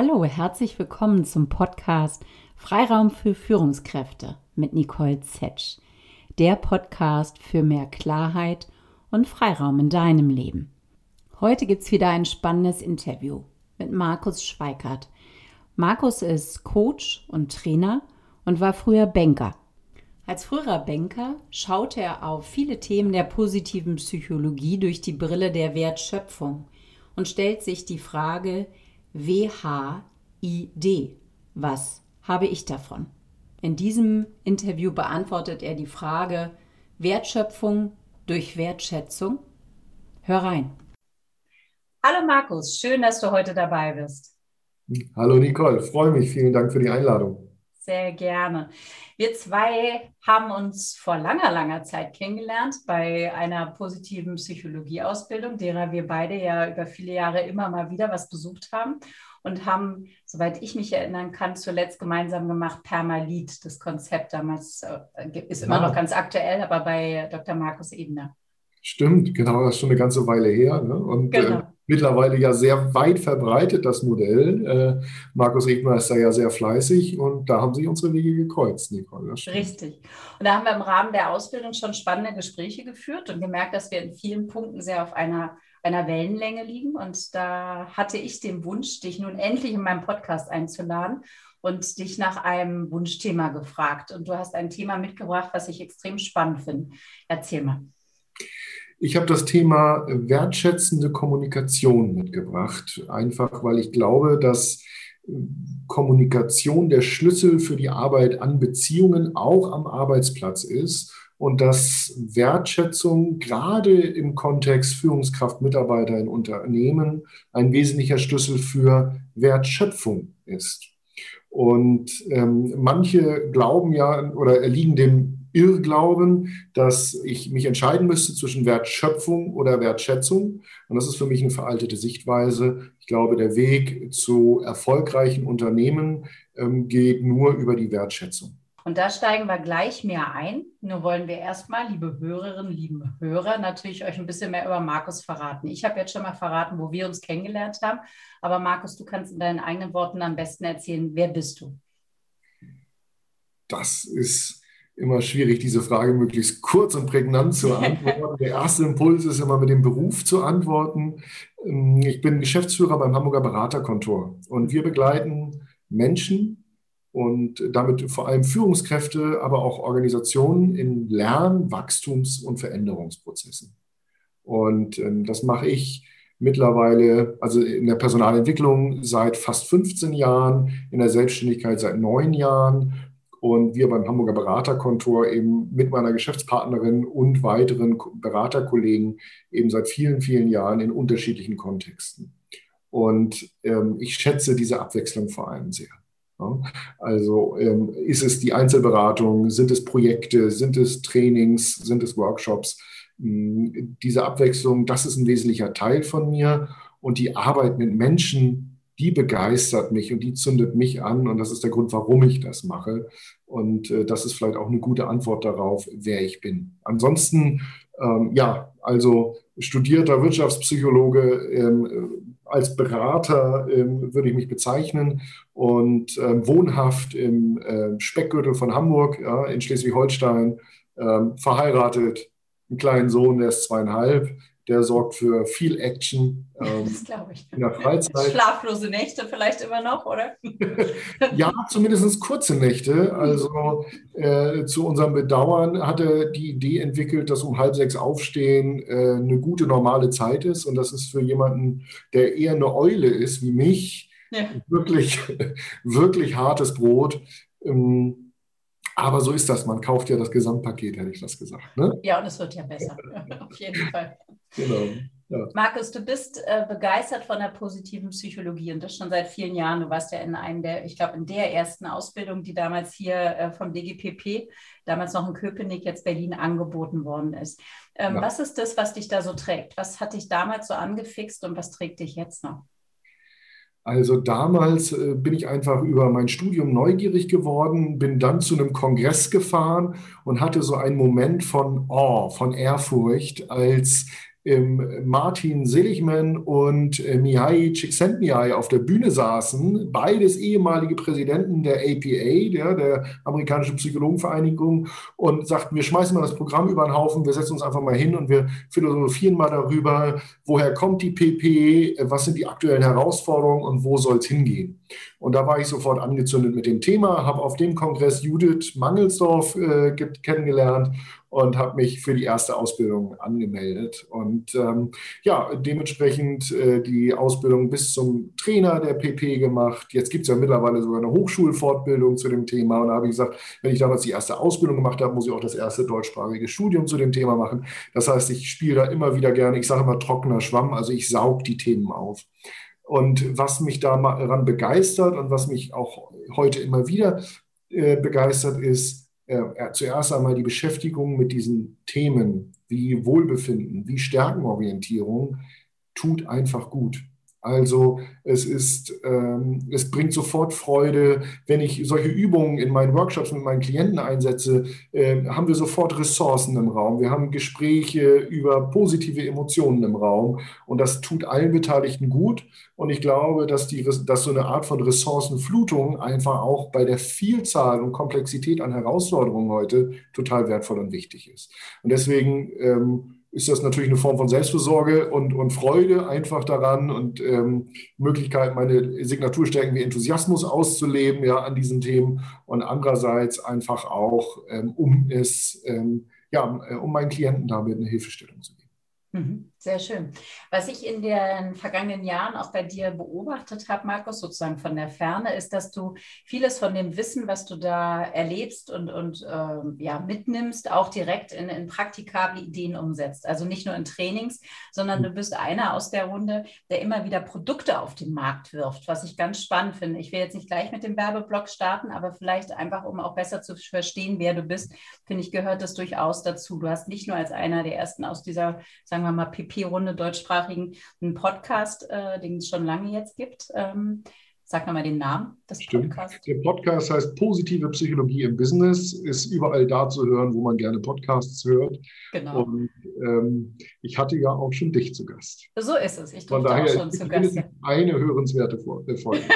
Hallo, herzlich willkommen zum Podcast Freiraum für Führungskräfte mit Nicole Zetsch. Der Podcast für mehr Klarheit und Freiraum in deinem Leben. Heute gibt es wieder ein spannendes Interview mit Markus Schweikart. Markus ist Coach und Trainer und war früher Banker. Als früherer Banker schaute er auf viele Themen der positiven Psychologie durch die Brille der Wertschöpfung und stellt sich die Frage, WHID. Was habe ich davon? In diesem Interview beantwortet er die Frage Wertschöpfung durch Wertschätzung. Hör rein. Hallo Markus, schön, dass du heute dabei bist. Hallo Nicole, freue mich. Vielen Dank für die Einladung. Sehr gerne. Wir zwei haben uns vor langer, langer Zeit kennengelernt bei einer positiven Psychologieausbildung, derer wir beide ja über viele Jahre immer mal wieder was besucht haben und haben, soweit ich mich erinnern kann, zuletzt gemeinsam gemacht Permalit. Das Konzept damals äh, ist immer noch ganz aktuell, aber bei Dr. Markus Ebner. Stimmt, genau, das ist schon eine ganze Weile her. Ne? Und äh, genau. äh, mittlerweile ja sehr weit verbreitet, das Modell. Äh, Markus Egner ist da ja sehr fleißig und da haben sich unsere Wege gekreuzt, Nicole. Richtig. Und da haben wir im Rahmen der Ausbildung schon spannende Gespräche geführt und gemerkt, dass wir in vielen Punkten sehr auf einer, einer Wellenlänge liegen. Und da hatte ich den Wunsch, dich nun endlich in meinem Podcast einzuladen und dich nach einem Wunschthema gefragt. Und du hast ein Thema mitgebracht, was ich extrem spannend finde. Erzähl mal. Ich habe das Thema wertschätzende Kommunikation mitgebracht, einfach weil ich glaube, dass Kommunikation der Schlüssel für die Arbeit an Beziehungen auch am Arbeitsplatz ist und dass Wertschätzung gerade im Kontext Führungskraft, Mitarbeiter in Unternehmen ein wesentlicher Schlüssel für Wertschöpfung ist. Und ähm, manche glauben ja oder erliegen dem Irrglauben, dass ich mich entscheiden müsste zwischen Wertschöpfung oder Wertschätzung. Und das ist für mich eine veraltete Sichtweise. Ich glaube, der Weg zu erfolgreichen Unternehmen ähm, geht nur über die Wertschätzung. Und da steigen wir gleich mehr ein. Nur wollen wir erstmal, liebe Hörerinnen, liebe Hörer, natürlich euch ein bisschen mehr über Markus verraten. Ich habe jetzt schon mal verraten, wo wir uns kennengelernt haben. Aber Markus, du kannst in deinen eigenen Worten am besten erzählen, wer bist du? Das ist immer schwierig, diese Frage möglichst kurz und prägnant zu antworten. Der erste Impuls ist immer mit dem Beruf zu antworten. Ähm, ich bin Geschäftsführer beim Hamburger Beraterkontor und wir begleiten Menschen und damit vor allem Führungskräfte, aber auch Organisationen in Lern-, Wachstums- und Veränderungsprozessen. Und ähm, das mache ich mittlerweile, also in der Personalentwicklung seit fast 15 Jahren, in der Selbstständigkeit seit neun Jahren und wir beim Hamburger Beraterkontor eben mit meiner Geschäftspartnerin und weiteren Beraterkollegen eben seit vielen, vielen Jahren in unterschiedlichen Kontexten. Und ähm, ich schätze diese Abwechslung vor allem sehr. Ja, also ähm, ist es die Einzelberatung, sind es Projekte, sind es Trainings, sind es Workshops? Hm, diese Abwechslung, das ist ein wesentlicher Teil von mir. Und die Arbeit mit Menschen, die begeistert mich und die zündet mich an und das ist der Grund, warum ich das mache. Und äh, das ist vielleicht auch eine gute Antwort darauf, wer ich bin. Ansonsten, ähm, ja, also studierter Wirtschaftspsychologe, ähm, als Berater ähm, würde ich mich bezeichnen und ähm, wohnhaft im äh, Speckgürtel von Hamburg ja, in Schleswig-Holstein, ähm, verheiratet, einen kleinen Sohn, der ist zweieinhalb, der sorgt für viel Action ähm, das glaube ich. in der Freizeit. Schlaflose Nächte vielleicht immer noch, oder? ja, zumindest kurze Nächte. Also äh, zu unserem Bedauern hatte die Idee entwickelt, dass um halb sechs aufstehen äh, eine gute normale Zeit ist. Und das ist für jemanden, der eher eine Eule ist wie mich, ja. wirklich, wirklich hartes Brot. Ähm, aber so ist das. Man kauft ja das Gesamtpaket, hätte ich das gesagt. Ne? Ja, und es wird ja besser. Auf jeden Fall. Genau. Ja. Markus, du bist äh, begeistert von der positiven Psychologie und das schon seit vielen Jahren. Du warst ja in einem der, ich glaube, in der ersten Ausbildung, die damals hier äh, vom DGPP, damals noch in Köpenick, jetzt Berlin angeboten worden ist. Ähm, ja. Was ist das, was dich da so trägt? Was hat dich damals so angefixt und was trägt dich jetzt noch? Also damals äh, bin ich einfach über mein Studium neugierig geworden, bin dann zu einem Kongress gefahren und hatte so einen Moment von Awe, von Ehrfurcht, als Martin Seligman und äh, Mihai Csikszentmihalyi auf der Bühne saßen, beides ehemalige Präsidenten der APA, der, der amerikanischen Psychologenvereinigung, und sagten, wir schmeißen mal das Programm über den Haufen, wir setzen uns einfach mal hin und wir philosophieren mal darüber, woher kommt die PP, was sind die aktuellen Herausforderungen und wo soll es hingehen. Und da war ich sofort angezündet mit dem Thema, habe auf dem Kongress Judith Mangelsdorf äh, kennengelernt und habe mich für die erste Ausbildung angemeldet. Und ähm, ja, dementsprechend äh, die Ausbildung bis zum Trainer der PP gemacht. Jetzt gibt es ja mittlerweile sogar eine Hochschulfortbildung zu dem Thema. Und da habe ich gesagt, wenn ich damals die erste Ausbildung gemacht habe, muss ich auch das erste deutschsprachige Studium zu dem Thema machen. Das heißt, ich spiele da immer wieder gerne, ich sage immer trockener Schwamm, also ich saug die Themen auf. Und was mich daran begeistert und was mich auch heute immer wieder äh, begeistert, ist, äh, zuerst einmal die Beschäftigung mit diesen Themen wie Wohlbefinden, wie Stärkenorientierung tut einfach gut. Also es ist, ähm, es bringt sofort Freude, wenn ich solche Übungen in meinen Workshops mit meinen Klienten einsetze, äh, haben wir sofort Ressourcen im Raum. Wir haben Gespräche über positive Emotionen im Raum und das tut allen Beteiligten gut. Und ich glaube, dass, die, dass so eine Art von Ressourcenflutung einfach auch bei der Vielzahl und Komplexität an Herausforderungen heute total wertvoll und wichtig ist. Und deswegen ähm, ist das natürlich eine Form von Selbstversorge und, und Freude einfach daran und ähm, Möglichkeit, meine Signaturstärken wie Enthusiasmus auszuleben ja, an diesen Themen und andererseits einfach auch, ähm, um es, ähm, ja, äh, um meinen Klienten damit eine Hilfestellung zu geben. Mhm. Sehr schön. Was ich in den vergangenen Jahren auch bei dir beobachtet habe, Markus, sozusagen von der Ferne, ist, dass du vieles von dem Wissen, was du da erlebst und, und äh, ja, mitnimmst, auch direkt in, in praktikable Ideen umsetzt. Also nicht nur in Trainings, sondern du bist einer aus der Runde, der immer wieder Produkte auf den Markt wirft, was ich ganz spannend finde. Ich will jetzt nicht gleich mit dem Werbeblock starten, aber vielleicht einfach, um auch besser zu verstehen, wer du bist, finde ich, gehört das durchaus dazu. Du hast nicht nur als einer der ersten aus dieser, sagen wir mal, PP-Runde deutschsprachigen einen Podcast, äh, den es schon lange jetzt gibt. Ähm, Sag nochmal den Namen des Stimmt. Podcasts. Der Podcast heißt Positive Psychologie im Business, ist überall da zu hören, wo man gerne Podcasts hört. Genau. Und ähm, ich hatte ja auch schon dich zu Gast. So ist es. Ich durfte daher, auch schon zu Gast. Eine hörenswerte äh, Folge.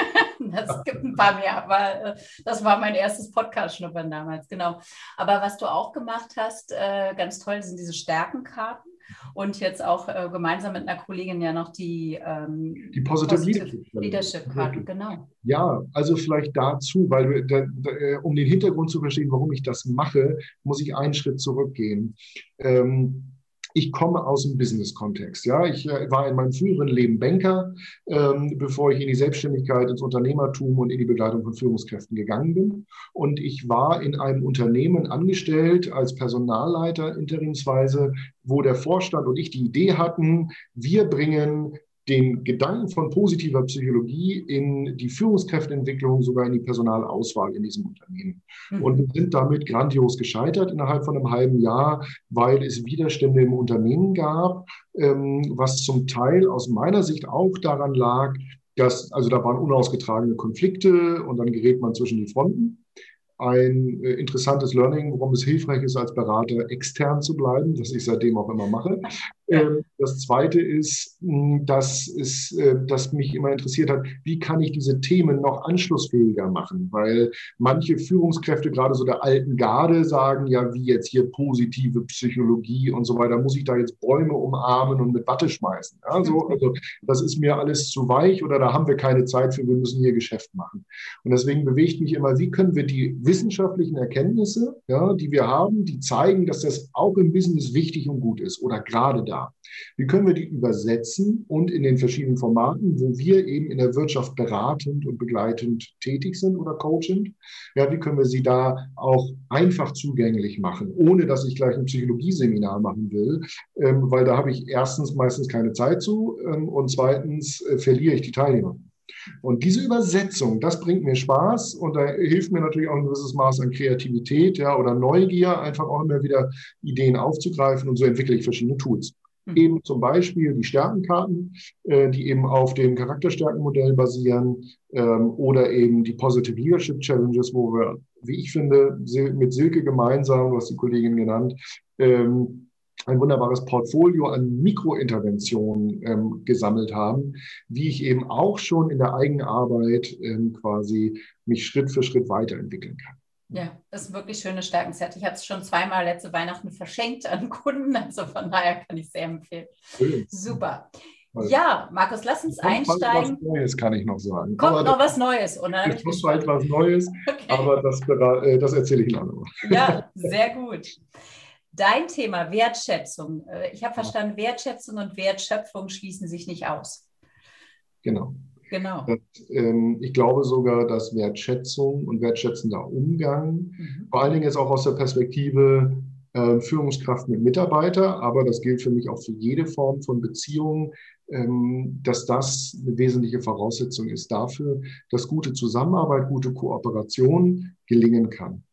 Es gibt ein paar mehr, aber äh, das war mein erstes Podcast-Schnuppern damals, genau. Aber was du auch gemacht hast, äh, ganz toll, sind diese Stärkenkarten und jetzt auch äh, gemeinsam mit einer Kollegin ja noch die, ähm, die Positive, Positive Leadership Karten, genau. Ja, also vielleicht dazu, weil da, da, äh, um den Hintergrund zu verstehen, warum ich das mache, muss ich einen Schritt zurückgehen. Ähm, ich komme aus dem Business-Kontext. Ja, ich äh, war in meinem früheren Leben Banker, ähm, bevor ich in die Selbstständigkeit, ins Unternehmertum und in die Begleitung von Führungskräften gegangen bin. Und ich war in einem Unternehmen angestellt als Personalleiter interimsweise, wo der Vorstand und ich die Idee hatten, wir bringen den Gedanken von positiver Psychologie in die Führungskräfteentwicklung, sogar in die Personalauswahl in diesem Unternehmen. Mhm. Und wir sind damit grandios gescheitert innerhalb von einem halben Jahr, weil es Widerstände im Unternehmen gab, ähm, was zum Teil aus meiner Sicht auch daran lag, dass, also da waren unausgetragene Konflikte und dann gerät man zwischen die Fronten ein äh, interessantes Learning, warum es hilfreich ist, als Berater extern zu bleiben, was ich seitdem auch immer mache. Ähm, das Zweite ist, dass, es, äh, dass mich immer interessiert hat, wie kann ich diese Themen noch anschlussfähiger machen? Weil manche Führungskräfte, gerade so der alten Garde, sagen ja, wie jetzt hier positive Psychologie und so weiter, muss ich da jetzt Bäume umarmen und mit Watte schmeißen? Ja, so, also das ist mir alles zu weich oder da haben wir keine Zeit für, wir müssen hier Geschäft machen. Und deswegen bewegt mich immer, wie können wir die wissenschaftlichen Erkenntnisse, ja, die wir haben, die zeigen, dass das auch im Business wichtig und gut ist oder gerade da wie können wir die übersetzen und in den verschiedenen Formaten, wo wir eben in der Wirtschaft beratend und begleitend tätig sind oder coachend, ja, wie können wir sie da auch einfach zugänglich machen, ohne dass ich gleich ein Psychologieseminar machen will, ähm, weil da habe ich erstens meistens keine Zeit zu ähm, und zweitens äh, verliere ich die Teilnehmer. Und diese Übersetzung, das bringt mir Spaß und da hilft mir natürlich auch ein gewisses Maß an Kreativität ja, oder Neugier, einfach auch immer wieder Ideen aufzugreifen und so entwickle ich verschiedene Tools. Mhm. Eben zum Beispiel die Stärkenkarten, äh, die eben auf dem Charakterstärkenmodell basieren ähm, oder eben die Positive Leadership Challenges, wo wir, wie ich finde, mit Silke gemeinsam, du hast die Kollegin genannt, ähm, ein wunderbares Portfolio an Mikrointerventionen ähm, gesammelt haben, wie ich eben auch schon in der Eigenarbeit ähm, quasi mich Schritt für Schritt weiterentwickeln kann. Ja, das ist ein wirklich schönes Stärkenset. Ich habe es schon zweimal letzte Weihnachten verschenkt an Kunden, also von daher kann ich es sehr empfehlen. Schön. Super. Ja, Markus, lass uns einsteigen. Was Neues kann ich noch sagen. Kommt aber noch was Neues, oder? Es kommt bald was Neues, okay. aber das, äh, das erzähle ich Ihnen Ja, sehr gut. Dein Thema Wertschätzung. Äh, ich habe verstanden, Wertschätzung und Wertschöpfung schließen sich nicht aus. Genau. Genau. Das, ähm, ich glaube sogar, dass Wertschätzung und wertschätzender Umgang, mhm. vor allen Dingen jetzt auch aus der Perspektive äh, Führungskraft mit Mitarbeiter, aber das gilt für mich auch für jede Form von Beziehungen, ähm, dass das eine wesentliche Voraussetzung ist dafür, dass gute Zusammenarbeit, gute Kooperation gelingen kann.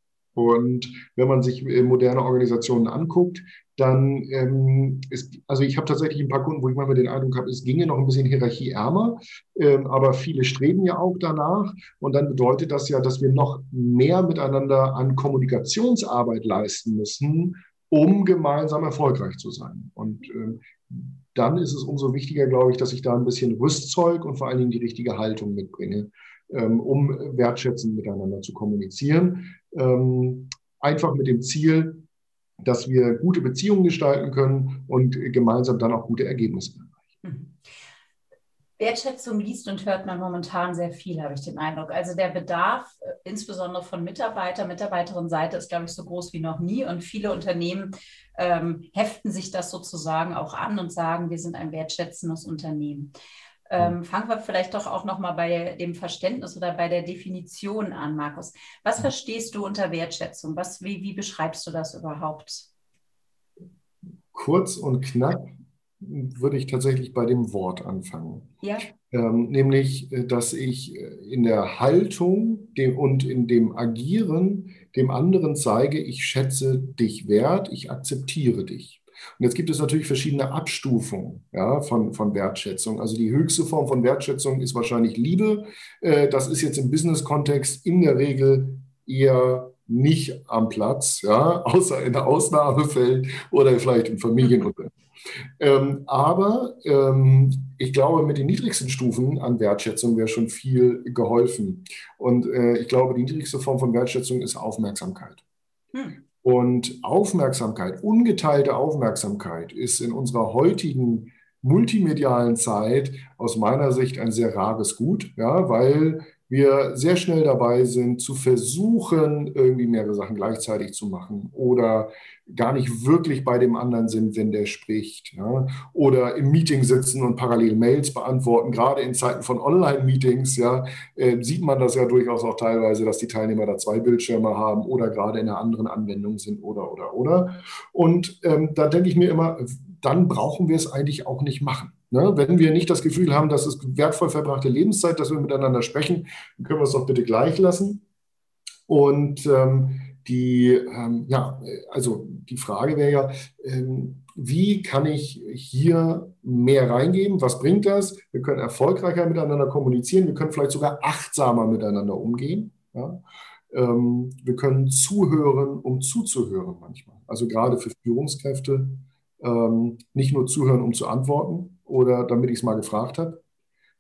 Und wenn man sich äh, moderne Organisationen anguckt, dann ähm, ist, also ich habe tatsächlich ein paar Kunden, wo ich manchmal den Eindruck habe, es ginge noch ein bisschen hierarchieärmer, ähm, aber viele streben ja auch danach. Und dann bedeutet das ja, dass wir noch mehr miteinander an Kommunikationsarbeit leisten müssen, um gemeinsam erfolgreich zu sein. Und ähm, dann ist es umso wichtiger, glaube ich, dass ich da ein bisschen Rüstzeug und vor allen Dingen die richtige Haltung mitbringe, um wertschätzend miteinander zu kommunizieren. Ähm, einfach mit dem Ziel, dass wir gute Beziehungen gestalten können und gemeinsam dann auch gute Ergebnisse erreichen. Mhm. Wertschätzung liest und hört man momentan sehr viel, habe ich den Eindruck. Also der Bedarf, äh, insbesondere von Mitarbeiter, Mitarbeiterinnenseite, ist, glaube ich, so groß wie noch nie. Und viele Unternehmen ähm, heften sich das sozusagen auch an und sagen, wir sind ein wertschätzendes Unternehmen. Ähm, fangen wir vielleicht doch auch nochmal bei dem Verständnis oder bei der Definition an, Markus. Was verstehst du unter Wertschätzung? Was, wie, wie beschreibst du das überhaupt? Kurz und knapp würde ich tatsächlich bei dem Wort anfangen. Ja. Ähm, nämlich, äh, dass ich äh, in der Haltung dem, und in dem Agieren dem anderen zeige, ich schätze dich wert, ich akzeptiere dich. Und jetzt gibt es natürlich verschiedene Abstufungen ja, von, von Wertschätzung. Also die höchste Form von Wertschätzung ist wahrscheinlich Liebe. Äh, das ist jetzt im Business-Kontext in der Regel eher nicht am Platz, ja, außer in Ausnahmefällen oder vielleicht im Familienunternehmen. Ähm, aber ähm, ich glaube, mit den niedrigsten Stufen an Wertschätzung wäre schon viel geholfen. Und äh, ich glaube, die niedrigste Form von Wertschätzung ist Aufmerksamkeit. Und Aufmerksamkeit, ungeteilte Aufmerksamkeit ist in unserer heutigen multimedialen Zeit aus meiner Sicht ein sehr rares Gut, ja, weil wir sehr schnell dabei sind, zu versuchen, irgendwie mehrere Sachen gleichzeitig zu machen oder gar nicht wirklich bei dem anderen sind, wenn der spricht. Ja? Oder im Meeting sitzen und parallel Mails beantworten. Gerade in Zeiten von Online-Meetings ja, äh, sieht man das ja durchaus auch teilweise, dass die Teilnehmer da zwei Bildschirme haben oder gerade in einer anderen Anwendung sind oder, oder, oder. Und ähm, da denke ich mir immer, dann brauchen wir es eigentlich auch nicht machen. Ne? Wenn wir nicht das Gefühl haben, dass es wertvoll verbrachte Lebenszeit, dass wir miteinander sprechen, dann können wir es doch bitte gleich lassen. Und ähm, die, ähm, ja, also die Frage wäre ja, ähm, wie kann ich hier mehr reingeben? Was bringt das? Wir können erfolgreicher miteinander kommunizieren. Wir können vielleicht sogar achtsamer miteinander umgehen. Ja? Ähm, wir können zuhören, um zuzuhören manchmal. Also gerade für Führungskräfte ähm, nicht nur zuhören, um zu antworten oder damit ich es mal gefragt habe.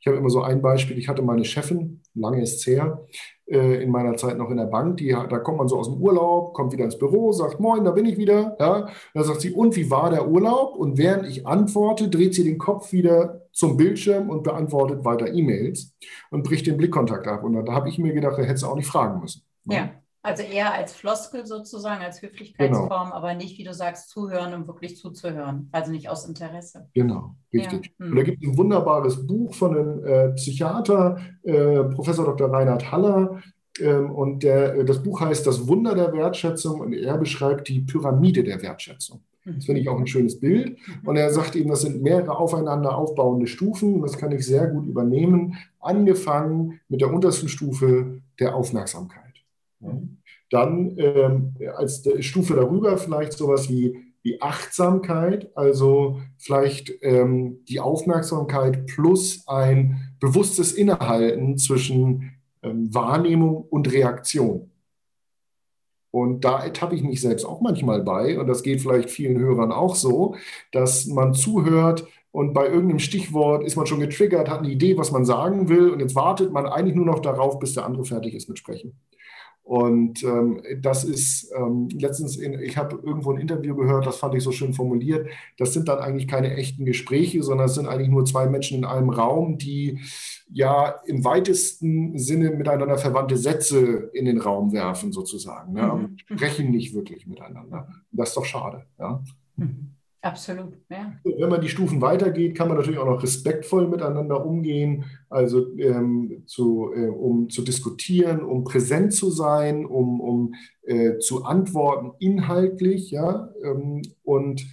Ich habe immer so ein Beispiel. Ich hatte meine Chefin, lange ist es her, äh, in meiner Zeit noch in der Bank. Die, da kommt man so aus dem Urlaub, kommt wieder ins Büro, sagt, moin, da bin ich wieder. Ja, da sagt sie, und wie war der Urlaub? Und während ich antworte, dreht sie den Kopf wieder zum Bildschirm und beantwortet weiter E-Mails und bricht den Blickkontakt ab. Und da habe ich mir gedacht, da hätte sie auch nicht fragen müssen. Ja. Also eher als Floskel sozusagen, als Höflichkeitsform, genau. aber nicht, wie du sagst, zuhören, um wirklich zuzuhören. Also nicht aus Interesse. Genau, richtig. Ja. Hm. Und da gibt es ein wunderbares Buch von einem äh, Psychiater, äh, Professor Dr. Reinhard Haller. Ähm, und der, äh, das Buch heißt Das Wunder der Wertschätzung und er beschreibt die Pyramide der Wertschätzung. Das finde ich auch ein schönes Bild. Mhm. Und er sagt eben, das sind mehrere aufeinander aufbauende Stufen. Das kann ich sehr gut übernehmen. Angefangen mit der untersten Stufe der Aufmerksamkeit. Dann ähm, als Stufe darüber vielleicht sowas wie die Achtsamkeit, also vielleicht ähm, die Aufmerksamkeit plus ein bewusstes Innehalten zwischen ähm, Wahrnehmung und Reaktion. Und da ertappe ich mich selbst auch manchmal bei, und das geht vielleicht vielen Hörern auch so, dass man zuhört und bei irgendeinem Stichwort ist man schon getriggert, hat eine Idee, was man sagen will, und jetzt wartet man eigentlich nur noch darauf, bis der andere fertig ist mit Sprechen. Und ähm, das ist ähm, letztens, in, ich habe irgendwo ein Interview gehört, das fand ich so schön formuliert. Das sind dann eigentlich keine echten Gespräche, sondern es sind eigentlich nur zwei Menschen in einem Raum, die ja im weitesten Sinne miteinander verwandte Sätze in den Raum werfen, sozusagen. Ne? Mhm. Sprechen nicht wirklich miteinander. Das ist doch schade. Ja? Mhm. Absolut, ja. Wenn man die Stufen weitergeht, kann man natürlich auch noch respektvoll miteinander umgehen, also ähm, zu, äh, um zu diskutieren, um präsent zu sein, um, um äh, zu antworten inhaltlich, ja. Ähm, und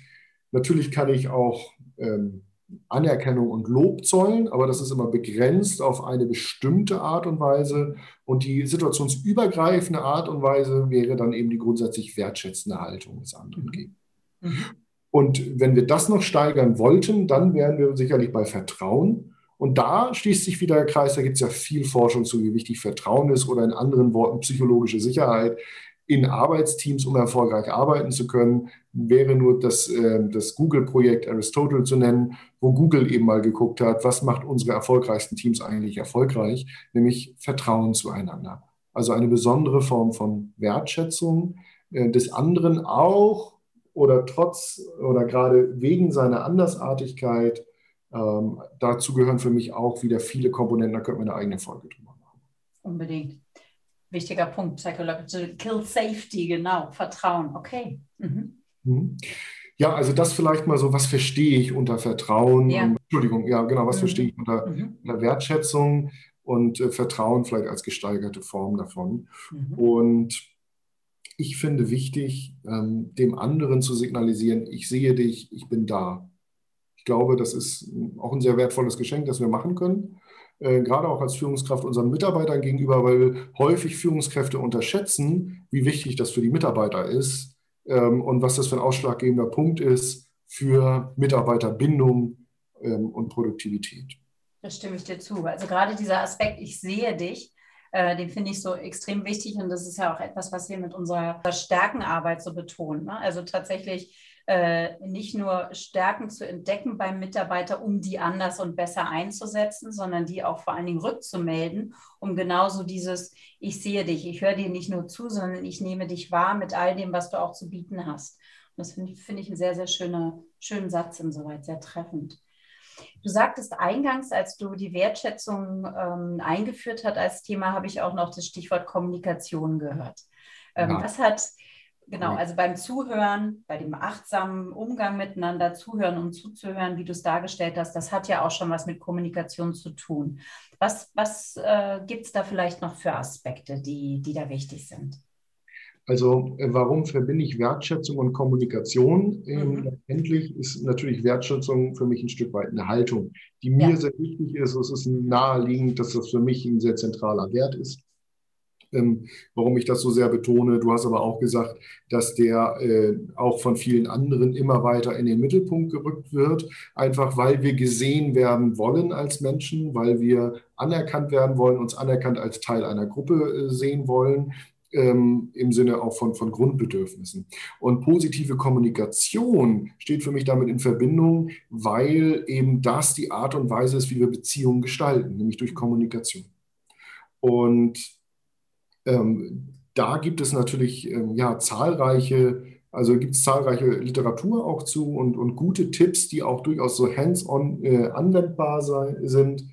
natürlich kann ich auch ähm, Anerkennung und Lob zollen, aber das ist immer begrenzt auf eine bestimmte Art und Weise. Und die situationsübergreifende Art und Weise wäre dann eben die grundsätzlich wertschätzende Haltung des anderen gegenüber. Mhm. Und wenn wir das noch steigern wollten, dann wären wir sicherlich bei Vertrauen. Und da schließt sich wieder der Kreis, da gibt es ja viel Forschung zu, wie wichtig Vertrauen ist oder in anderen Worten psychologische Sicherheit in Arbeitsteams, um erfolgreich arbeiten zu können, wäre nur das, äh, das Google-Projekt Aristotle zu nennen, wo Google eben mal geguckt hat, was macht unsere erfolgreichsten Teams eigentlich erfolgreich, nämlich Vertrauen zueinander. Also eine besondere Form von Wertschätzung äh, des anderen auch oder trotz oder gerade wegen seiner Andersartigkeit. Ähm, dazu gehören für mich auch wieder viele Komponenten, da könnte man eine eigene Folge drüber machen. Unbedingt. Wichtiger Punkt, Psychological Kill Safety, genau, Vertrauen, okay. Mhm. Mhm. Ja, also das vielleicht mal so, was verstehe ich unter Vertrauen? Ja. Und, Entschuldigung, ja, genau, was mhm. verstehe ich unter, mhm. unter Wertschätzung und äh, Vertrauen vielleicht als gesteigerte Form davon. Mhm. Und ich finde wichtig, ähm, dem anderen zu signalisieren, ich sehe dich, ich bin da. Ich glaube, das ist auch ein sehr wertvolles Geschenk, das wir machen können. Äh, gerade auch als Führungskraft unseren Mitarbeitern gegenüber, weil häufig Führungskräfte unterschätzen, wie wichtig das für die Mitarbeiter ist ähm, und was das für ein ausschlaggebender Punkt ist für Mitarbeiterbindung ähm, und Produktivität. Da stimme ich dir zu. Also gerade dieser Aspekt, ich sehe dich, äh, den finde ich so extrem wichtig und das ist ja auch etwas, was wir mit unserer Stärkenarbeit so betonen. Ne? Also tatsächlich äh, nicht nur Stärken zu entdecken beim Mitarbeiter, um die anders und besser einzusetzen, sondern die auch vor allen Dingen rückzumelden, um genauso dieses, ich sehe dich, ich höre dir nicht nur zu, sondern ich nehme dich wahr mit all dem, was du auch zu bieten hast. Und das finde ich, find ich einen sehr, sehr schöner, schönen Satz insoweit, sehr treffend. Du sagtest eingangs, als du die Wertschätzung ähm, eingeführt hast als Thema, habe ich auch noch das Stichwort Kommunikation gehört. Ähm, ja. Was hat, genau, also beim Zuhören, bei dem achtsamen Umgang miteinander, zuhören und zuzuhören, wie du es dargestellt hast, das hat ja auch schon was mit Kommunikation zu tun. Was, was äh, gibt es da vielleicht noch für Aspekte, die, die da wichtig sind? Also äh, warum verbinde ich Wertschätzung und Kommunikation? Ähm, mhm. Endlich ist natürlich Wertschätzung für mich ein Stück weit eine Haltung, die mir ja. sehr wichtig ist. Es ist naheliegend, dass das für mich ein sehr zentraler Wert ist. Ähm, warum ich das so sehr betone. Du hast aber auch gesagt, dass der äh, auch von vielen anderen immer weiter in den Mittelpunkt gerückt wird, einfach weil wir gesehen werden wollen als Menschen, weil wir anerkannt werden wollen, uns anerkannt als Teil einer Gruppe äh, sehen wollen ähm, im Sinne auch von, von Grundbedürfnissen. Und positive Kommunikation steht für mich damit in Verbindung, weil eben das die Art und Weise ist, wie wir Beziehungen gestalten, nämlich durch Kommunikation. Und ähm, da gibt es natürlich ähm, ja, zahlreiche, also gibt es zahlreiche Literatur auch zu und, und gute Tipps, die auch durchaus so hands-on äh, anwendbar sei, sind.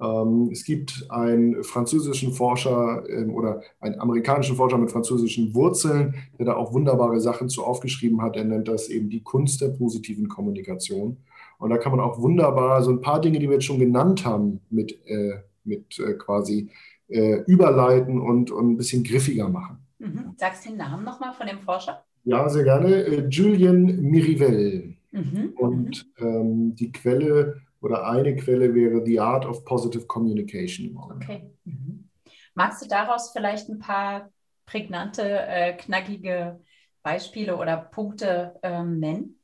Ähm, es gibt einen französischen Forscher ähm, oder einen amerikanischen Forscher mit französischen Wurzeln, der da auch wunderbare Sachen zu aufgeschrieben hat. Er nennt das eben die Kunst der positiven Kommunikation. Und da kann man auch wunderbar so ein paar Dinge, die wir jetzt schon genannt haben, mit, äh, mit äh, quasi äh, überleiten und, und ein bisschen griffiger machen. Mhm. Sagst du den Namen nochmal von dem Forscher? Ja, sehr gerne. Julien Mirivel. Mhm. Und mhm. ähm, die Quelle oder eine Quelle wäre The Art of Positive Communication. Okay. Mhm. Magst du daraus vielleicht ein paar prägnante, äh, knackige Beispiele oder Punkte ähm, nennen?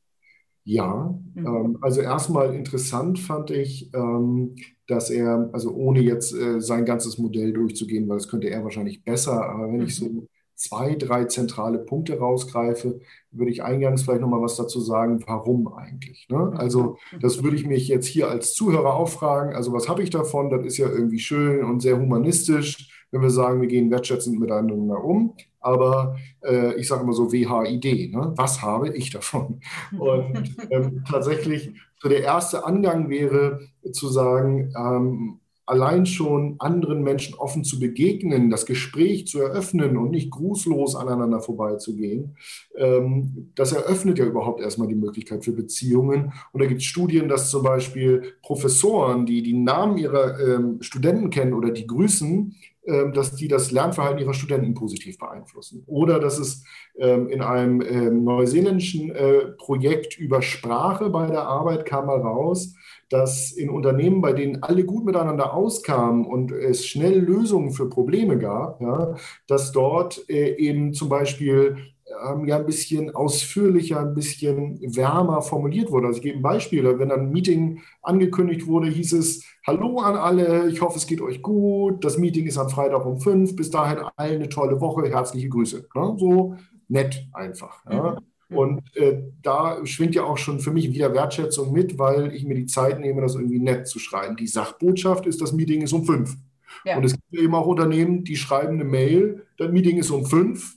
Ja, mhm. ähm, also erstmal interessant fand ich, ähm, dass er, also ohne jetzt äh, sein ganzes Modell durchzugehen, weil das könnte er wahrscheinlich besser, aber wenn mhm. ich so zwei, drei zentrale Punkte rausgreife, würde ich eingangs vielleicht nochmal was dazu sagen, warum eigentlich. Ne? Also das würde ich mich jetzt hier als Zuhörer auch fragen. Also was habe ich davon? Das ist ja irgendwie schön und sehr humanistisch wenn wir sagen, wir gehen wertschätzend miteinander um. Aber äh, ich sage immer so WHID, ne? was habe ich davon? Und ähm, tatsächlich, so der erste Angang wäre zu sagen, ähm, allein schon anderen Menschen offen zu begegnen, das Gespräch zu eröffnen und nicht grußlos aneinander vorbeizugehen, ähm, das eröffnet ja überhaupt erstmal die Möglichkeit für Beziehungen. Und da gibt es Studien, dass zum Beispiel Professoren, die die Namen ihrer ähm, Studenten kennen oder die grüßen, ähm, dass die das Lernverhalten ihrer Studenten positiv beeinflussen. Oder dass es ähm, in einem ähm, neuseeländischen äh, Projekt über Sprache bei der Arbeit kam mal raus, dass in Unternehmen, bei denen alle gut miteinander auskamen und es schnell Lösungen für Probleme gab, ja, dass dort äh, eben zum Beispiel ähm, ja ein bisschen ausführlicher, ein bisschen wärmer formuliert wurde. Also ich gebe ein Beispiel. Wenn ein Meeting angekündigt wurde, hieß es, hallo an alle, ich hoffe, es geht euch gut. Das Meeting ist am Freitag um fünf. Bis dahin allen eine tolle Woche, herzliche Grüße. Ne? So nett einfach. Ja? Mhm. Und äh, da schwingt ja auch schon für mich wieder Wertschätzung mit, weil ich mir die Zeit nehme, das irgendwie nett zu schreiben. Die Sachbotschaft ist, das Meeting ist um fünf. Ja. Und es gibt eben auch Unternehmen, die schreiben eine Mail, das Meeting ist um fünf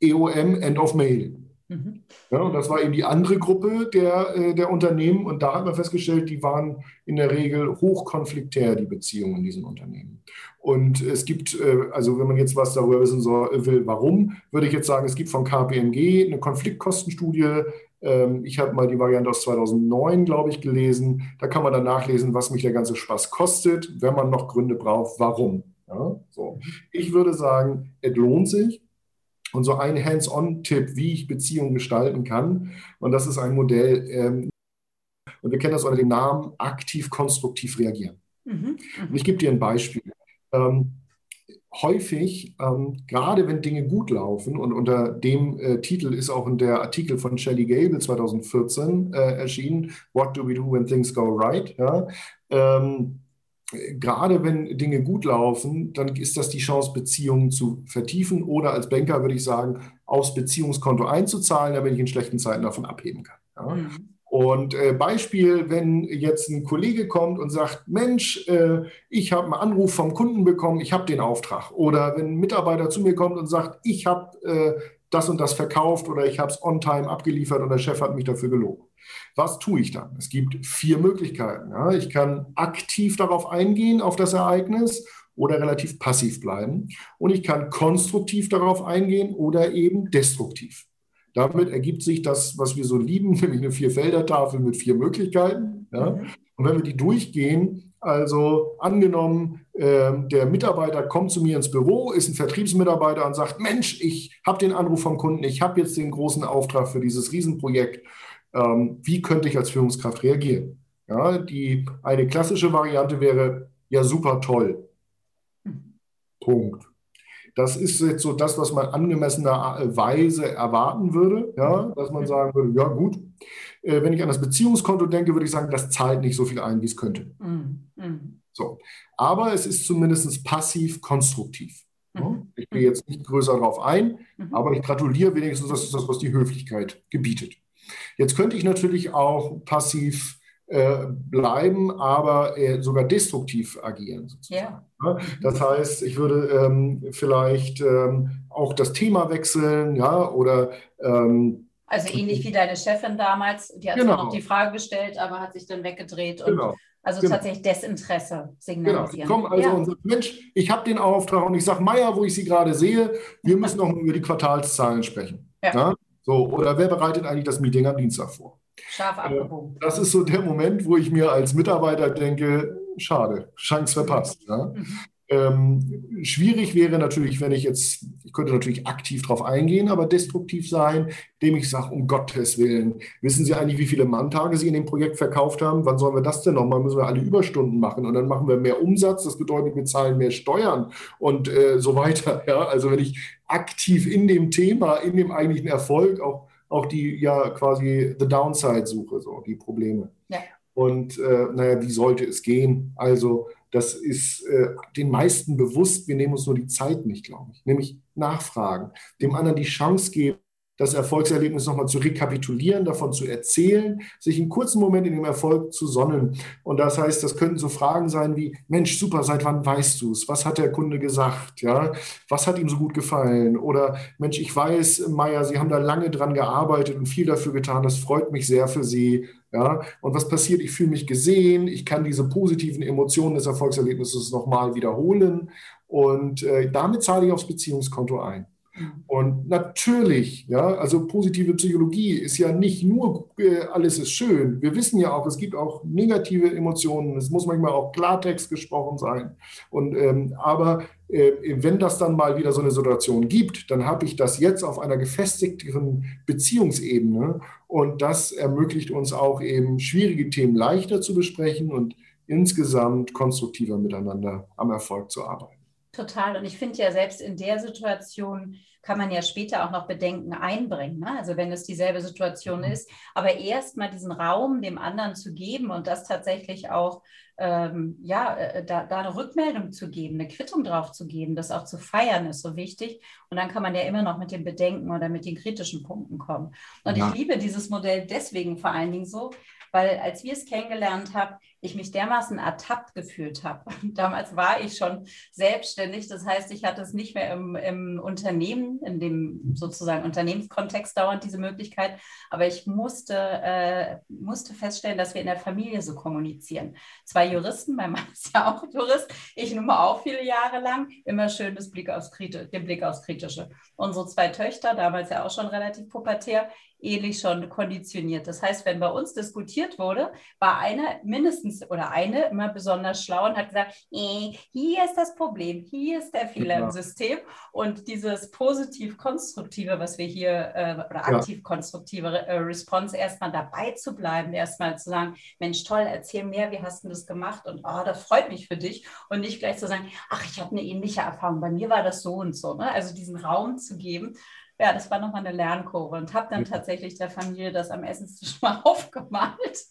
EOM End of Mail. Mhm. Ja, und das war eben die andere Gruppe der, äh, der Unternehmen. Und da hat man festgestellt, die waren in der Regel hochkonfliktär, die Beziehungen in diesen Unternehmen. Und es gibt, äh, also wenn man jetzt was darüber wissen soll, will, warum, würde ich jetzt sagen, es gibt von KPMG eine Konfliktkostenstudie. Ähm, ich habe mal die Variante aus 2009, glaube ich, gelesen. Da kann man dann nachlesen, was mich der ganze Spaß kostet, wenn man noch Gründe braucht, warum. Ja, so. Ich würde sagen, es lohnt sich. Und so ein Hands-on-Tipp, wie ich Beziehungen gestalten kann. Und das ist ein Modell, ähm, und wir kennen das unter dem Namen aktiv konstruktiv reagieren. Mhm. Mhm. Und ich gebe dir ein Beispiel. Ähm, häufig, ähm, gerade wenn Dinge gut laufen, und unter dem äh, Titel ist auch in der Artikel von Shelley Gable 2014 äh, erschienen, What do we do when things go right? Ja, ähm, gerade wenn Dinge gut laufen, dann ist das die Chance, Beziehungen zu vertiefen oder als Banker würde ich sagen, aufs Beziehungskonto einzuzahlen, damit ich in schlechten Zeiten davon abheben kann. Ja. Mhm. Und äh, Beispiel, wenn jetzt ein Kollege kommt und sagt, Mensch, äh, ich habe einen Anruf vom Kunden bekommen, ich habe den Auftrag. Oder wenn ein Mitarbeiter zu mir kommt und sagt, ich habe äh, das und das verkauft oder ich habe es on time abgeliefert und der Chef hat mich dafür gelobt. Was tue ich dann? Es gibt vier Möglichkeiten. Ja. Ich kann aktiv darauf eingehen, auf das Ereignis oder relativ passiv bleiben. Und ich kann konstruktiv darauf eingehen oder eben destruktiv. Damit ergibt sich das, was wir so lieben, nämlich eine Vierfelder-Tafel mit vier Möglichkeiten. Ja. Mhm. Und wenn wir die durchgehen, also angenommen, der Mitarbeiter kommt zu mir ins Büro, ist ein Vertriebsmitarbeiter und sagt, Mensch, ich habe den Anruf vom Kunden, ich habe jetzt den großen Auftrag für dieses Riesenprojekt ähm, wie könnte ich als Führungskraft reagieren? Ja, die, eine klassische Variante wäre, ja, super toll. Punkt. Das ist jetzt so das, was man angemessenerweise erwarten würde, ja, dass man sagen würde, ja gut. Äh, wenn ich an das Beziehungskonto denke, würde ich sagen, das zahlt nicht so viel ein, wie es könnte. Mhm. So. Aber es ist zumindest passiv konstruktiv. Mhm. Ich gehe jetzt nicht größer darauf ein, mhm. aber ich gratuliere wenigstens, das ist das, was die Höflichkeit gebietet. Jetzt könnte ich natürlich auch passiv äh, bleiben, aber äh, sogar destruktiv agieren. Sozusagen. Ja. Das heißt, ich würde ähm, vielleicht ähm, auch das Thema wechseln, ja, oder ähm, also ähnlich wie deine Chefin damals, die hat genau. noch die Frage gestellt, aber hat sich dann weggedreht und genau. Also genau. tatsächlich Desinteresse signalisieren. Genau. Ich komme also ja. und sage, Mensch, ich habe den Auftrag und ich sage, Meier, wo ich Sie gerade sehe, wir müssen noch über die Quartalszahlen sprechen. Ja. ja? So, oder wer bereitet eigentlich das Meeting am Dienstag vor? Scharf äh, abgebogen. Das ist so der Moment, wo ich mir als Mitarbeiter denke, schade, Chance verpasst. Ja? Mhm. Ähm, schwierig wäre natürlich, wenn ich jetzt, ich könnte natürlich aktiv darauf eingehen, aber destruktiv sein, indem ich sage, um Gottes Willen, wissen Sie eigentlich, wie viele Manntage Sie in dem Projekt verkauft haben? Wann sollen wir das denn nochmal? Müssen wir alle Überstunden machen und dann machen wir mehr Umsatz, das bedeutet, wir zahlen mehr Steuern und äh, so weiter. Ja? Also wenn ich aktiv in dem Thema, in dem eigentlichen Erfolg auch, auch die ja quasi the downside suche, so die Probleme. Ja. Und äh, naja, wie sollte es gehen? Also Das ist äh, den meisten bewusst. Wir nehmen uns nur die Zeit nicht, glaube ich. Nämlich nachfragen, dem anderen die Chance geben, das Erfolgserlebnis nochmal zu rekapitulieren, davon zu erzählen, sich einen kurzen Moment in dem Erfolg zu sonnen. Und das heißt, das könnten so Fragen sein wie, Mensch, super, seit wann weißt du es? Was hat der Kunde gesagt? Ja, was hat ihm so gut gefallen? Oder Mensch, ich weiß, Meier, Sie haben da lange dran gearbeitet und viel dafür getan. Das freut mich sehr für Sie. Ja, und was passiert? Ich fühle mich gesehen. Ich kann diese positiven Emotionen des Erfolgserlebnisses nochmal wiederholen. Und äh, damit zahle ich aufs Beziehungskonto ein. Und natürlich, ja, also positive Psychologie ist ja nicht nur äh, alles ist schön. Wir wissen ja auch, es gibt auch negative Emotionen. Es muss manchmal auch Klartext gesprochen sein. Und ähm, aber äh, wenn das dann mal wieder so eine Situation gibt, dann habe ich das jetzt auf einer gefestigteren Beziehungsebene und das ermöglicht uns auch eben schwierige Themen leichter zu besprechen und insgesamt konstruktiver miteinander am Erfolg zu arbeiten. Total. Und ich finde ja, selbst in der Situation kann man ja später auch noch Bedenken einbringen. Ne? Also wenn es dieselbe Situation mhm. ist. Aber erst mal diesen Raum dem anderen zu geben und das tatsächlich auch, ähm, ja, äh, da, da, eine Rückmeldung zu geben, eine Quittung drauf zu geben, das auch zu feiern, ist so wichtig. Und dann kann man ja immer noch mit den Bedenken oder mit den kritischen Punkten kommen. Und ja. ich liebe dieses Modell deswegen vor allen Dingen so, weil als wir es kennengelernt haben, ich mich dermaßen ertappt gefühlt habe. Damals war ich schon selbstständig, das heißt, ich hatte es nicht mehr im, im Unternehmen, in dem sozusagen Unternehmenskontext dauernd diese Möglichkeit, aber ich musste, äh, musste feststellen, dass wir in der Familie so kommunizieren. Zwei Juristen, mein Mann ist ja auch Jurist, ich nun mal auch viele Jahre lang, immer schön das Blick aufs den Blick aufs Kritische. Unsere zwei Töchter, damals ja auch schon relativ pubertär, ähnlich schon konditioniert. Das heißt, wenn bei uns diskutiert wurde, war eine mindestens oder eine immer besonders schlau und hat gesagt, eh, hier ist das Problem, hier ist der Fehler ja. im System. Und dieses positiv-konstruktive, was wir hier, äh, oder aktiv-konstruktive äh, Response, erstmal dabei zu bleiben, erstmal zu sagen, Mensch, toll, erzähl mehr, wie hast du das gemacht? Und oh, das freut mich für dich. Und nicht gleich zu sagen, ach, ich habe eine ähnliche Erfahrung, bei mir war das so und so. Ne? Also diesen Raum zu geben ja, das war nochmal eine Lernkurve und habe dann tatsächlich der Familie das am Essenstisch mal aufgemalt.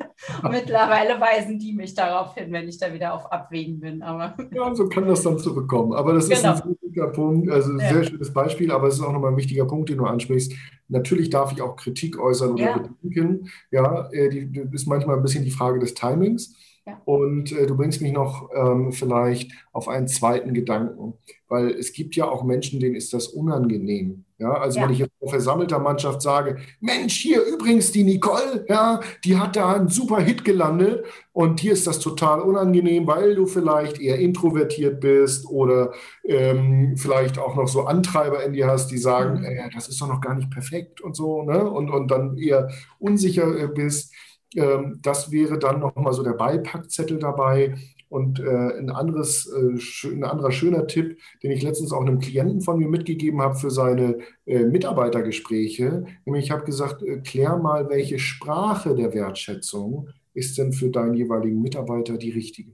Mittlerweile weisen die mich darauf hin, wenn ich da wieder auf Abwägen bin. Aber ja, so kann das dann zurückkommen. Aber das ist genau. ein wichtiger Punkt, also ein ja. sehr schönes Beispiel, aber es ist auch nochmal ein wichtiger Punkt, den du ansprichst. Natürlich darf ich auch Kritik äußern oder ja. bedenken. Ja, äh, die, die ist manchmal ein bisschen die Frage des Timings. Ja. Und äh, du bringst mich noch ähm, vielleicht auf einen zweiten Gedanken, weil es gibt ja auch Menschen, denen ist das unangenehm. Ja, also ja. wenn ich jetzt auf versammelter Mannschaft sage, Mensch, hier übrigens die Nicole, ja, die hat da einen super Hit gelandet und hier ist das total unangenehm, weil du vielleicht eher introvertiert bist oder ähm, vielleicht auch noch so Antreiber in dir hast, die sagen, mhm. äh, das ist doch noch gar nicht perfekt und so, ne? Und, und dann eher unsicher äh, bist. Ähm, das wäre dann nochmal so der Beipackzettel dabei. Und äh, ein, anderes, äh, ein anderer schöner Tipp, den ich letztens auch einem Klienten von mir mitgegeben habe für seine äh, Mitarbeitergespräche, nämlich ich habe gesagt, klär mal, welche Sprache der Wertschätzung ist denn für deinen jeweiligen Mitarbeiter die richtige.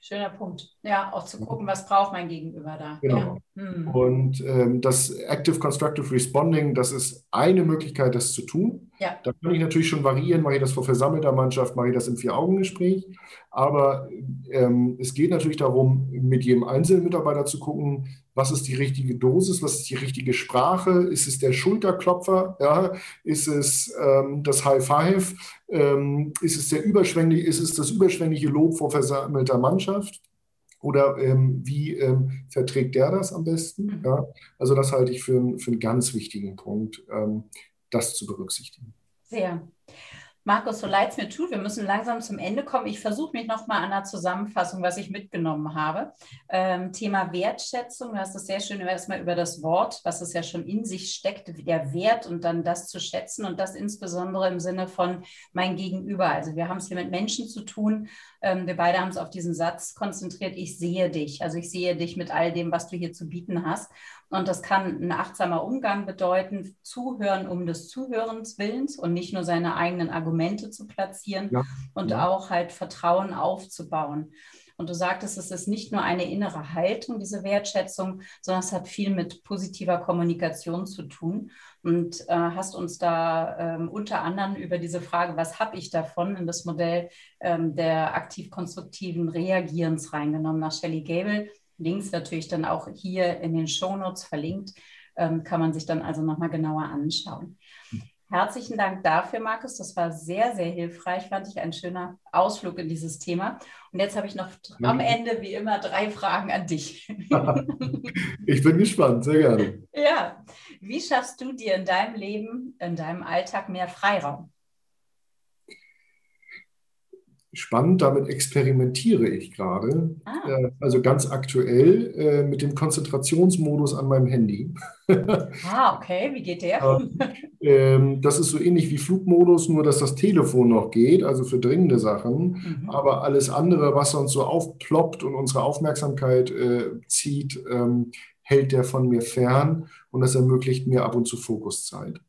Schöner Punkt. Ja, auch zu gucken, was braucht mein Gegenüber da. Genau. Ja. Hm. Und ähm, das Active Constructive Responding, das ist eine Möglichkeit, das zu tun. Ja. Da kann ich natürlich schon variieren, mache ich das vor versammelter Mannschaft, mache ich das im Vier-Augen-Gespräch. Aber ähm, es geht natürlich darum, mit jedem einzelnen Mitarbeiter zu gucken, was ist die richtige Dosis, was ist die richtige Sprache, ist es der Schulterklopfer, ja? ist es ähm, das High Five, ähm, ist es der überschwängliche, ist es das überschwängliche Lob vor versammelter Mannschaft? Oder ähm, wie ähm, verträgt der das am besten? Mhm. Ja? Also das halte ich für, für einen ganz wichtigen Punkt, ähm, das zu berücksichtigen. Sehr. Markus, so leid es mir tut, wir müssen langsam zum Ende kommen. Ich versuche mich nochmal an der Zusammenfassung, was ich mitgenommen habe. Ähm, Thema Wertschätzung, du hast es sehr schön erstmal über das Wort, was es ja schon in sich steckt, der Wert und dann das zu schätzen und das insbesondere im Sinne von mein Gegenüber. Also wir haben es hier mit Menschen zu tun. Ähm, wir beide haben es auf diesen Satz konzentriert, ich sehe dich. Also ich sehe dich mit all dem, was du hier zu bieten hast. Und das kann ein achtsamer Umgang bedeuten, zuhören um des Zuhörens Willens und nicht nur seine eigenen Argumente zu platzieren ja, und ja. auch halt Vertrauen aufzubauen. Und du sagtest, es ist nicht nur eine innere Haltung, diese Wertschätzung, sondern es hat viel mit positiver Kommunikation zu tun. Und äh, hast uns da ähm, unter anderem über diese Frage, was habe ich davon, in das Modell ähm, der aktiv-konstruktiven Reagierens reingenommen nach Shelley Gable. Links natürlich dann auch hier in den Shownotes verlinkt, ähm, kann man sich dann also nochmal genauer anschauen. Herzlichen Dank dafür, Markus. Das war sehr, sehr hilfreich. Fand ich ein schöner Ausflug in dieses Thema. Und jetzt habe ich noch am Ende, wie immer, drei Fragen an dich. ich bin gespannt, sehr gerne. Ja. Wie schaffst du dir in deinem Leben, in deinem Alltag mehr Freiraum? Spannend, damit experimentiere ich gerade. Ah. Äh, also ganz aktuell äh, mit dem Konzentrationsmodus an meinem Handy. ah, okay, wie geht der? Ähm, das ist so ähnlich wie Flugmodus, nur dass das Telefon noch geht, also für dringende Sachen. Mhm. Aber alles andere, was uns so aufploppt und unsere Aufmerksamkeit äh, zieht, ähm, hält der von mir fern und das ermöglicht mir ab und zu Fokuszeit.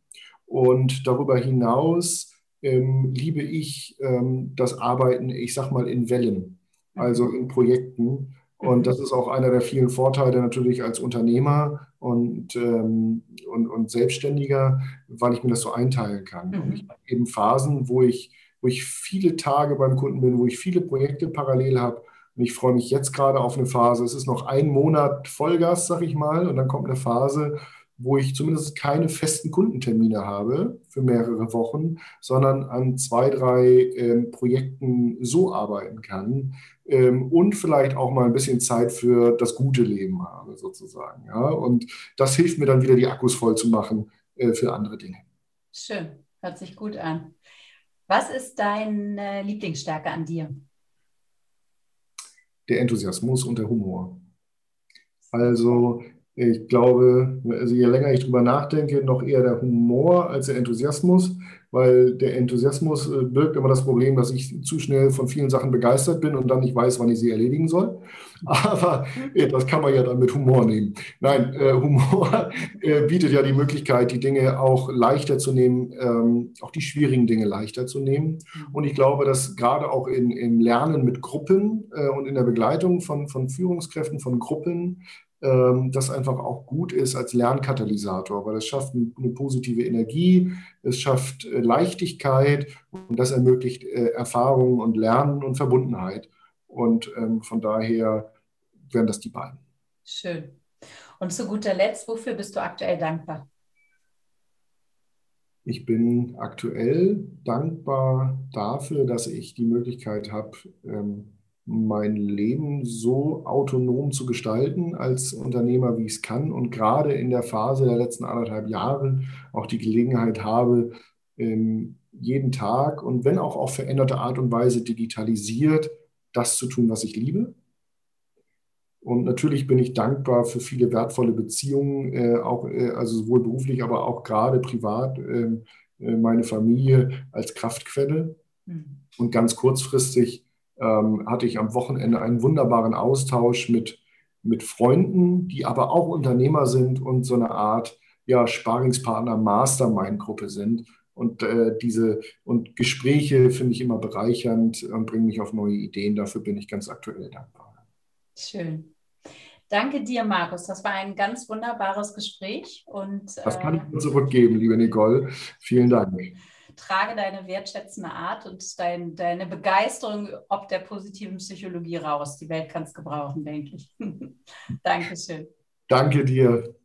Und darüber hinaus ähm, liebe ich ähm, das Arbeiten, ich sag mal, in Wellen, also in Projekten. Und das ist auch einer der vielen Vorteile natürlich als Unternehmer und, ähm, und, und Selbstständiger, weil ich mir das so einteilen kann. Mhm. Und ich habe eben Phasen, wo ich, wo ich viele Tage beim Kunden bin, wo ich viele Projekte parallel habe. Und ich freue mich jetzt gerade auf eine Phase. Es ist noch ein Monat Vollgas, sag ich mal, und dann kommt eine Phase, wo ich zumindest keine festen Kundentermine habe für mehrere Wochen, sondern an zwei, drei ähm, Projekten so arbeiten kann ähm, und vielleicht auch mal ein bisschen Zeit für das gute Leben habe, sozusagen. Ja? Und das hilft mir dann wieder, die Akkus voll zu machen äh, für andere Dinge. Schön, hört sich gut an. Was ist deine Lieblingsstärke an dir? Der Enthusiasmus und der Humor. Also ich glaube, also je länger ich drüber nachdenke, noch eher der Humor als der Enthusiasmus, weil der Enthusiasmus äh, birgt immer das Problem, dass ich zu schnell von vielen Sachen begeistert bin und dann nicht weiß, wann ich sie erledigen soll. Aber äh, das kann man ja dann mit Humor nehmen. Nein, äh, Humor bietet ja die Möglichkeit, die Dinge auch leichter zu nehmen, ähm, auch die schwierigen Dinge leichter zu nehmen. Und ich glaube, dass gerade auch in, im Lernen mit Gruppen und in der Begleitung von, von Führungskräften, von Gruppen, ähm, das einfach auch gut ist als Lernkatalysator, weil es schafft eine positive Energie, es schafft äh, Leichtigkeit und das ermöglicht äh, Erfahrung und Lernen und Verbundenheit. Und ähm, von daher wären das die beiden. Schön. Und zu guter Letzt, wofür bist du aktuell dankbar? Ich bin aktuell dankbar dafür, dass ich die Möglichkeit habe, ähm, mein Leben so autonom zu gestalten als Unternehmer, wie ich es kann und gerade in der Phase der letzten anderthalb Jahre auch die Gelegenheit habe, ähm, jeden Tag und wenn auch auf veränderte Art und Weise digitalisiert, das zu tun, was ich liebe. Und natürlich bin ich dankbar für viele wertvolle Beziehungen, äh, auch, äh, also sowohl beruflich, aber auch gerade privat, ähm, äh, meine Familie als Kraftquelle. Mhm. Und ganz kurzfristig ähm, hatte ich am Wochenende einen wunderbaren Austausch mit, mit Freunden, die aber auch Unternehmer sind und so eine Art ja, Sparingspartner, Mastermind-Gruppe sind. Und äh, diese und Gespräche finde ich immer bereichernd und bringen mich auf neue Ideen. Dafür bin ich ganz aktuell dankbar. Schön. Danke dir, Markus. Das war ein ganz wunderbares Gespräch. Und, das kann ich nur zurückgeben, liebe Nicole. Vielen Dank trage deine wertschätzende Art und dein, deine Begeisterung ob der positiven Psychologie raus. Die Welt kann es gebrauchen, denke ich. Dankeschön. Danke dir.